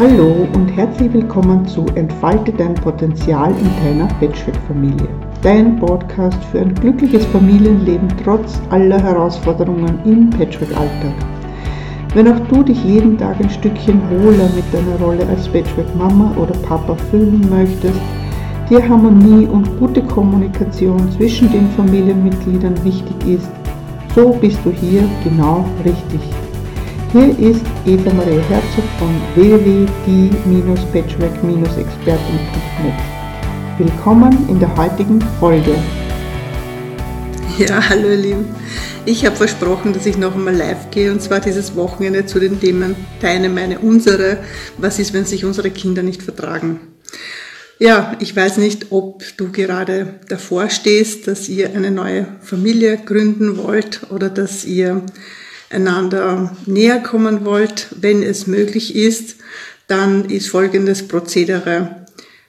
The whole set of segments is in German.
Hallo und herzlich willkommen zu Entfalte dein Potenzial in deiner Patchwork-Familie. Dein Podcast für ein glückliches Familienleben trotz aller Herausforderungen im Patchwork-Alltag. Wenn auch du dich jeden Tag ein Stückchen wohler mit deiner Rolle als Patchwork-Mama oder Papa fühlen möchtest, dir Harmonie und gute Kommunikation zwischen den Familienmitgliedern wichtig ist, so bist du hier genau richtig. Hier ist Eva Maria Herzog von www.die-patchwork-expertin.net. Willkommen in der heutigen Folge. Ja, hallo ihr Lieben. Ich habe versprochen, dass ich noch einmal live gehe und zwar dieses Wochenende zu den Themen Deine, meine, unsere. Was ist, wenn sich unsere Kinder nicht vertragen? Ja, ich weiß nicht, ob du gerade davor stehst, dass ihr eine neue Familie gründen wollt oder dass ihr einander näher kommen wollt, wenn es möglich ist, dann ist folgendes Prozedere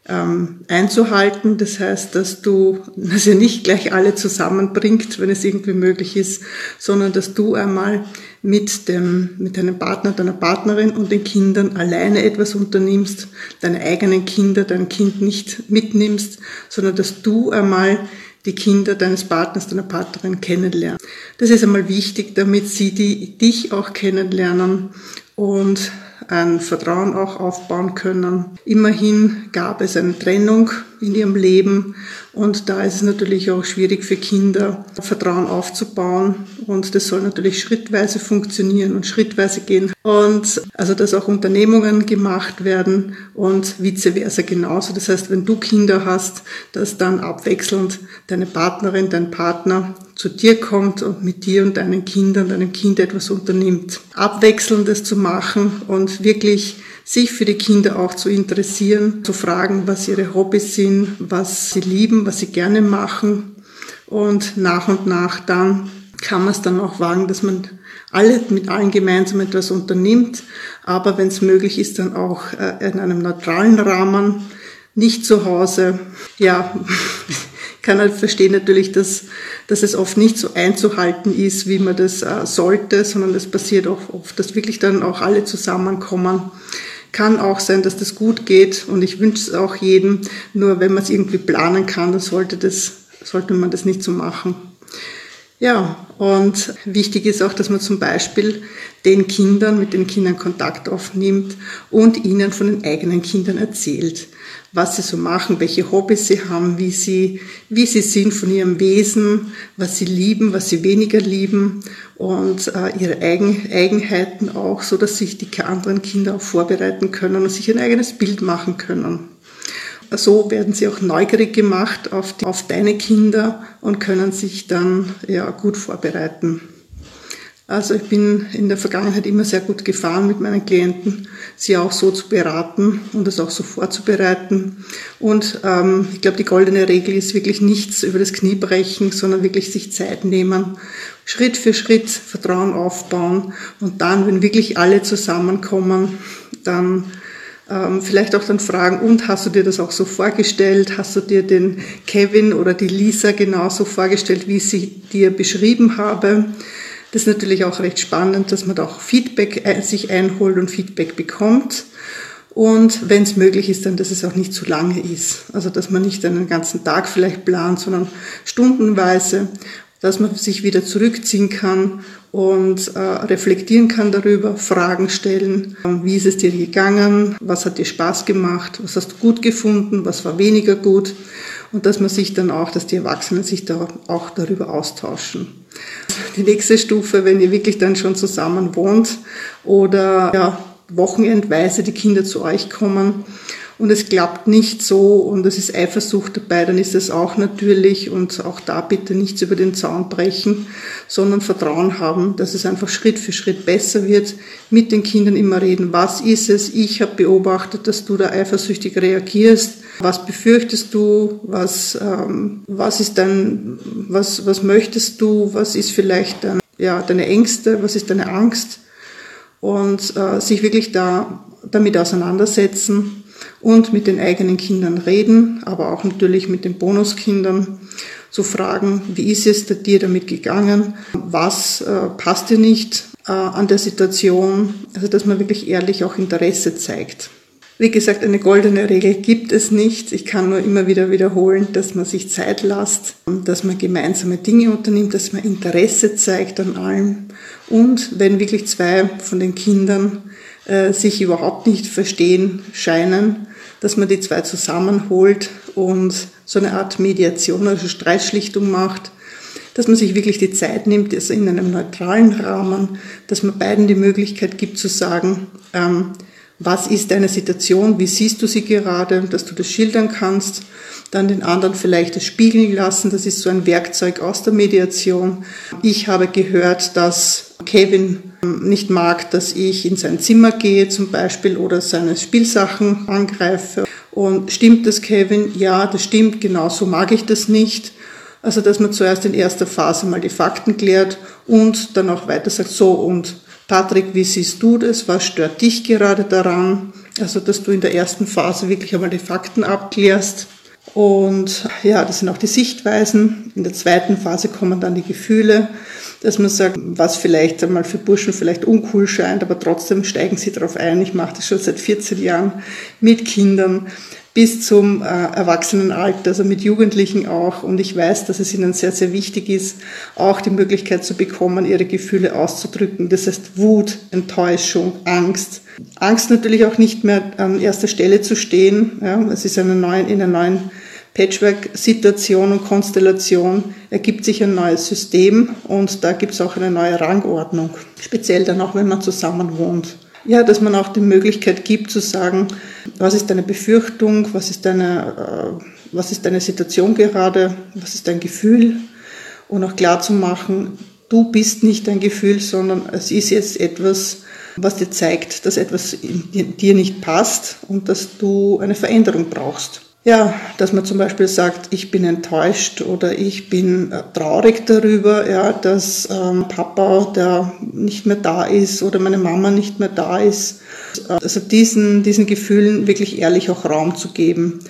ähm, einzuhalten. Das heißt, dass du, dass ihr nicht gleich alle zusammenbringt, wenn es irgendwie möglich ist, sondern dass du einmal mit dem, mit deinem Partner, deiner Partnerin und den Kindern alleine etwas unternimmst, deine eigenen Kinder, dein Kind nicht mitnimmst, sondern dass du einmal die Kinder deines Partners, deiner Partnerin kennenlernen. Das ist einmal wichtig, damit sie die, dich auch kennenlernen und ein Vertrauen auch aufbauen können. Immerhin gab es eine Trennung in ihrem Leben und da ist es natürlich auch schwierig für Kinder, Vertrauen aufzubauen und das soll natürlich schrittweise funktionieren und schrittweise gehen und also dass auch Unternehmungen gemacht werden und vice versa genauso. Das heißt, wenn du Kinder hast, dass dann abwechselnd deine Partnerin, dein Partner zu dir kommt und mit dir und deinen Kindern, deinem Kind etwas unternimmt. Abwechselndes zu machen und wirklich sich für die Kinder auch zu interessieren, zu fragen, was ihre Hobbys sind, was sie lieben, was sie gerne machen. Und nach und nach dann kann man es dann auch wagen, dass man alle mit allen gemeinsam etwas unternimmt, aber wenn es möglich ist, dann auch äh, in einem neutralen Rahmen, nicht zu Hause. Ja, kann halt verstehen natürlich, dass, dass es oft nicht so einzuhalten ist, wie man das äh, sollte, sondern es passiert auch oft, dass wirklich dann auch alle zusammenkommen. Kann auch sein, dass das gut geht und ich wünsche es auch jedem. Nur wenn man es irgendwie planen kann, dann sollte, das, sollte man das nicht so machen. Ja, und wichtig ist auch, dass man zum Beispiel den Kindern, mit den Kindern Kontakt aufnimmt und ihnen von den eigenen Kindern erzählt, was sie so machen, welche Hobbys sie haben, wie sie, wie sie sind von ihrem Wesen, was sie lieben, was sie weniger lieben und äh, ihre Eigen, Eigenheiten auch, so dass sich die anderen Kinder auch vorbereiten können und sich ein eigenes Bild machen können. So werden sie auch neugierig gemacht auf, die, auf deine Kinder und können sich dann ja, gut vorbereiten. Also ich bin in der Vergangenheit immer sehr gut gefahren mit meinen Klienten, sie auch so zu beraten und das auch so vorzubereiten. Und ähm, ich glaube, die goldene Regel ist wirklich nichts über das Knie brechen, sondern wirklich sich Zeit nehmen, Schritt für Schritt Vertrauen aufbauen und dann, wenn wirklich alle zusammenkommen, dann ähm, vielleicht auch dann fragen, und hast du dir das auch so vorgestellt? Hast du dir den Kevin oder die Lisa genauso vorgestellt, wie ich sie dir beschrieben habe? Das ist natürlich auch recht spannend, dass man da auch Feedback äh, sich einholt und Feedback bekommt. Und wenn es möglich ist, dann, dass es auch nicht zu lange ist. Also, dass man nicht einen ganzen Tag vielleicht plant, sondern stundenweise dass man sich wieder zurückziehen kann und äh, reflektieren kann darüber, Fragen stellen, wie ist es dir gegangen, was hat dir Spaß gemacht, was hast du gut gefunden, was war weniger gut? Und dass man sich dann auch, dass die Erwachsenen sich da auch darüber austauschen. Die nächste Stufe, wenn ihr wirklich dann schon zusammen wohnt oder ja, wochenendweise die Kinder zu euch kommen und es klappt nicht so und es ist Eifersucht dabei, dann ist es auch natürlich und auch da bitte nichts über den Zaun brechen, sondern Vertrauen haben, dass es einfach Schritt für Schritt besser wird, mit den Kindern immer reden, was ist es, ich habe beobachtet, dass du da eifersüchtig reagierst, was befürchtest du, was, ähm, was ist dein, was, was möchtest du, was ist vielleicht dein, ja, deine Ängste, was ist deine Angst? Und äh, sich wirklich da damit auseinandersetzen und mit den eigenen Kindern reden, aber auch natürlich mit den Bonuskindern zu fragen, wie ist es dir damit gegangen, was äh, passt dir nicht äh, an der Situation, also dass man wirklich ehrlich auch Interesse zeigt. Wie gesagt, eine goldene Regel gibt es nicht. Ich kann nur immer wieder wiederholen, dass man sich Zeit lässt, dass man gemeinsame Dinge unternimmt, dass man Interesse zeigt an allem. Und wenn wirklich zwei von den Kindern äh, sich überhaupt nicht verstehen scheinen, dass man die zwei zusammenholt und so eine Art Mediation, also Streitschlichtung macht, dass man sich wirklich die Zeit nimmt, also in einem neutralen Rahmen, dass man beiden die Möglichkeit gibt zu sagen, ähm, was ist deine Situation, wie siehst du sie gerade, dass du das schildern kannst, dann den anderen vielleicht das spiegeln lassen, das ist so ein Werkzeug aus der Mediation. Ich habe gehört, dass Kevin nicht mag, dass ich in sein Zimmer gehe zum Beispiel oder seine Spielsachen angreife. Und stimmt das, Kevin? Ja, das stimmt, genau so mag ich das nicht. Also, dass man zuerst in erster Phase mal die Fakten klärt und dann auch weiter sagt, so und Patrick, wie siehst du das? Was stört dich gerade daran? Also, dass du in der ersten Phase wirklich einmal die Fakten abklärst. Und ja, das sind auch die Sichtweisen. In der zweiten Phase kommen dann die Gefühle, dass man sagt, was vielleicht einmal für Burschen vielleicht uncool scheint, aber trotzdem steigen sie darauf ein. Ich mache das schon seit 14 Jahren mit Kindern bis zum äh, Erwachsenenalter, also mit Jugendlichen auch. Und ich weiß, dass es ihnen sehr, sehr wichtig ist, auch die Möglichkeit zu bekommen, ihre Gefühle auszudrücken. Das heißt Wut, Enttäuschung, Angst. Angst natürlich auch nicht mehr an erster Stelle zu stehen. Ja, es ist eine neue, in einer neuen Patchwork-Situation und Konstellation ergibt sich ein neues System und da gibt es auch eine neue Rangordnung. Speziell dann auch, wenn man zusammen wohnt. Ja, dass man auch die Möglichkeit gibt zu sagen, was ist deine Befürchtung, was ist deine, äh, was ist deine Situation gerade, was ist dein Gefühl und auch klar zu machen, du bist nicht dein Gefühl, sondern es ist jetzt etwas, was dir zeigt, dass etwas in dir nicht passt und dass du eine Veränderung brauchst. Ja, dass man zum Beispiel sagt, ich bin enttäuscht oder ich bin äh, traurig darüber, ja, dass ähm, Papa, der nicht mehr da ist oder meine Mama nicht mehr da ist. Also diesen, diesen Gefühlen wirklich ehrlich auch Raum zu geben.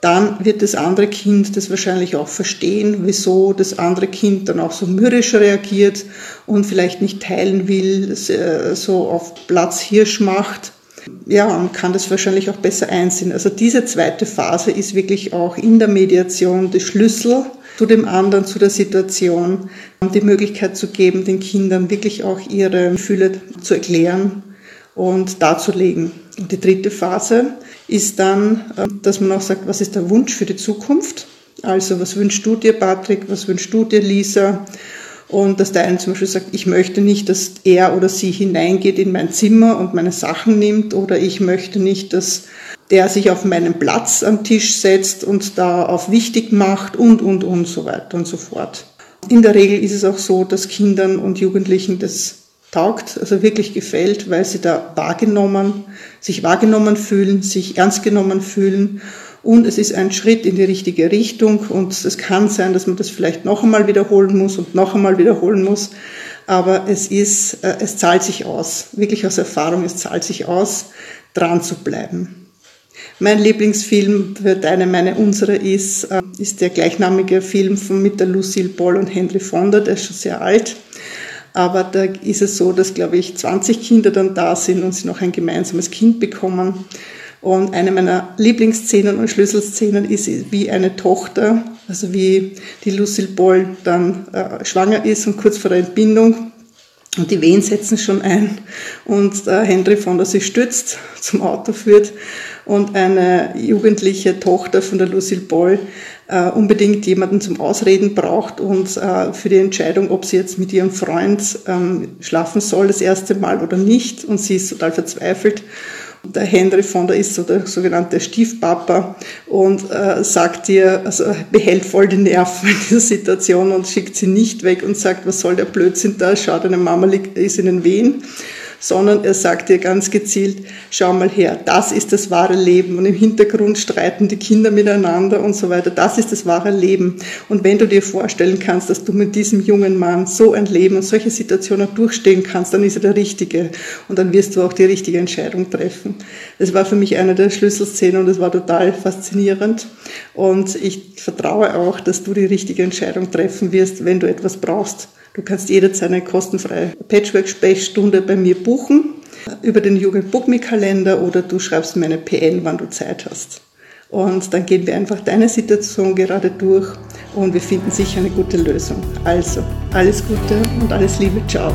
Dann wird das andere Kind das wahrscheinlich auch verstehen, wieso das andere Kind dann auch so mürrisch reagiert und vielleicht nicht teilen will, so auf Platz Hirsch macht ja, man kann das wahrscheinlich auch besser einsehen. Also diese zweite Phase ist wirklich auch in der Mediation der Schlüssel zu dem anderen, zu der Situation, die Möglichkeit zu geben, den Kindern wirklich auch ihre Gefühle zu erklären und darzulegen. Und die dritte Phase ist dann, dass man auch sagt, was ist der Wunsch für die Zukunft? Also was wünschst du dir, Patrick? Was wünschst du dir, Lisa? Und dass der eine zum Beispiel sagt, ich möchte nicht, dass er oder sie hineingeht in mein Zimmer und meine Sachen nimmt oder ich möchte nicht, dass der sich auf meinen Platz am Tisch setzt und da auf wichtig macht und, und, und so weiter und so fort. In der Regel ist es auch so, dass Kindern und Jugendlichen das taugt, also wirklich gefällt, weil sie da wahrgenommen, sich wahrgenommen fühlen, sich ernst genommen fühlen und es ist ein Schritt in die richtige Richtung und es kann sein, dass man das vielleicht noch einmal wiederholen muss und noch einmal wiederholen muss, aber es ist, äh, es zahlt sich aus, wirklich aus Erfahrung, es zahlt sich aus, dran zu bleiben. Mein Lieblingsfilm für deine, meine, unsere ist, äh, ist der gleichnamige Film von mit der Lucille Ball und Henry Fonda, der ist schon sehr alt. Aber da ist es so, dass, glaube ich, 20 Kinder dann da sind und sie noch ein gemeinsames Kind bekommen. Und eine meiner Lieblingsszenen und Schlüsselszenen ist, wie eine Tochter, also wie die Lucille Ball dann äh, schwanger ist und kurz vor der Entbindung. Und die Wehen setzen schon ein und äh, Henry von der sich stützt, zum Auto führt und eine jugendliche Tochter von der Lucille Ball äh, unbedingt jemanden zum Ausreden braucht und äh, für die Entscheidung, ob sie jetzt mit ihrem Freund ähm, schlafen soll das erste Mal oder nicht. Und sie ist total verzweifelt der Henry von der ist so der sogenannte Stiefpapa und äh, sagt ihr, also behält voll die Nerven in dieser Situation und schickt sie nicht weg und sagt, was soll der Blödsinn da, schau, deine Mama liegt, ist in den Wehen sondern er sagt dir ganz gezielt, schau mal her, das ist das wahre Leben. Und im Hintergrund streiten die Kinder miteinander und so weiter. Das ist das wahre Leben. Und wenn du dir vorstellen kannst, dass du mit diesem jungen Mann so ein Leben und solche Situationen durchstehen kannst, dann ist er der Richtige. Und dann wirst du auch die richtige Entscheidung treffen. Das war für mich eine der Schlüsselszenen und es war total faszinierend. Und ich vertraue auch, dass du die richtige Entscheidung treffen wirst, wenn du etwas brauchst Du kannst jederzeit eine kostenfreie Patchwork-Sprechstunde bei mir buchen. über den Jugend-Book-Me-Kalender oder du schreibst mir eine PN, wann du Zeit hast. Und dann gehen wir einfach deine Situation gerade durch und wir finden sicher eine gute Lösung. Also, alles Gute und alles Liebe. Ciao.